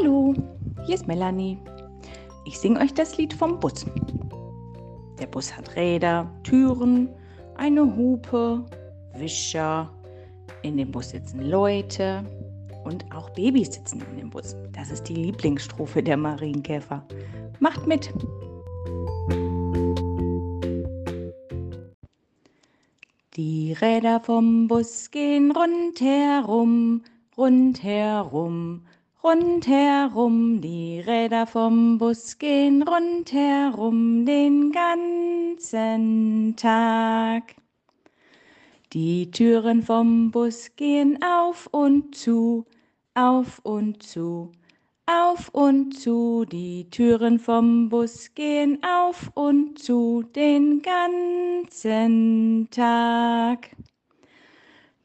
Hallo, hier ist Melanie. Ich singe euch das Lied vom Bus. Der Bus hat Räder, Türen, eine Hupe, Wischer. In dem Bus sitzen Leute und auch Babys sitzen in dem Bus. Das ist die Lieblingsstrophe der Marienkäfer. Macht mit! Die Räder vom Bus gehen rundherum, rundherum, rundherum. Die Räder vom Bus gehen rundherum den ganzen Tag. Die Türen vom Bus gehen auf und zu, auf und zu, auf und zu, die Türen vom Bus gehen auf und zu den ganzen Tag.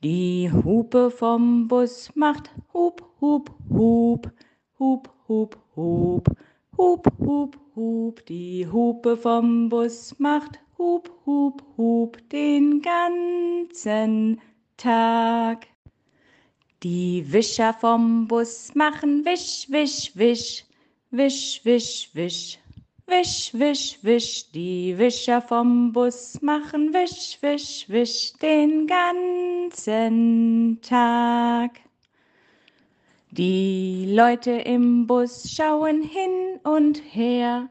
Die Hupe vom Bus macht Hup, Hup, hup, hup, hup, hup. Hup, hup, hup, die Hupe vom Bus macht Hup, hup, hup den ganzen Tag. Die Wischer vom Bus machen Wisch, Wisch, Wisch. Wisch, Wisch, Wisch. Wisch, Wisch, Wisch. Die Wischer vom Bus machen Wisch, Wisch, Wisch den ganzen Tag. Die Leute im Bus schauen hin und her,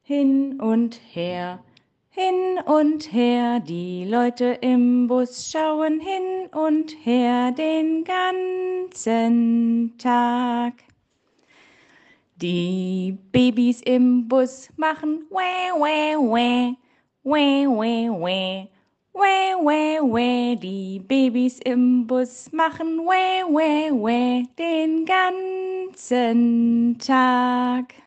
hin und her, hin und her, die Leute im Bus schauen hin und her den ganzen Tag. Die Babys im Bus machen wä, wä, wä, wä, wä, wä, Weh, weh, weh, die Babys im Bus machen weh, weh, weh den ganzen Tag.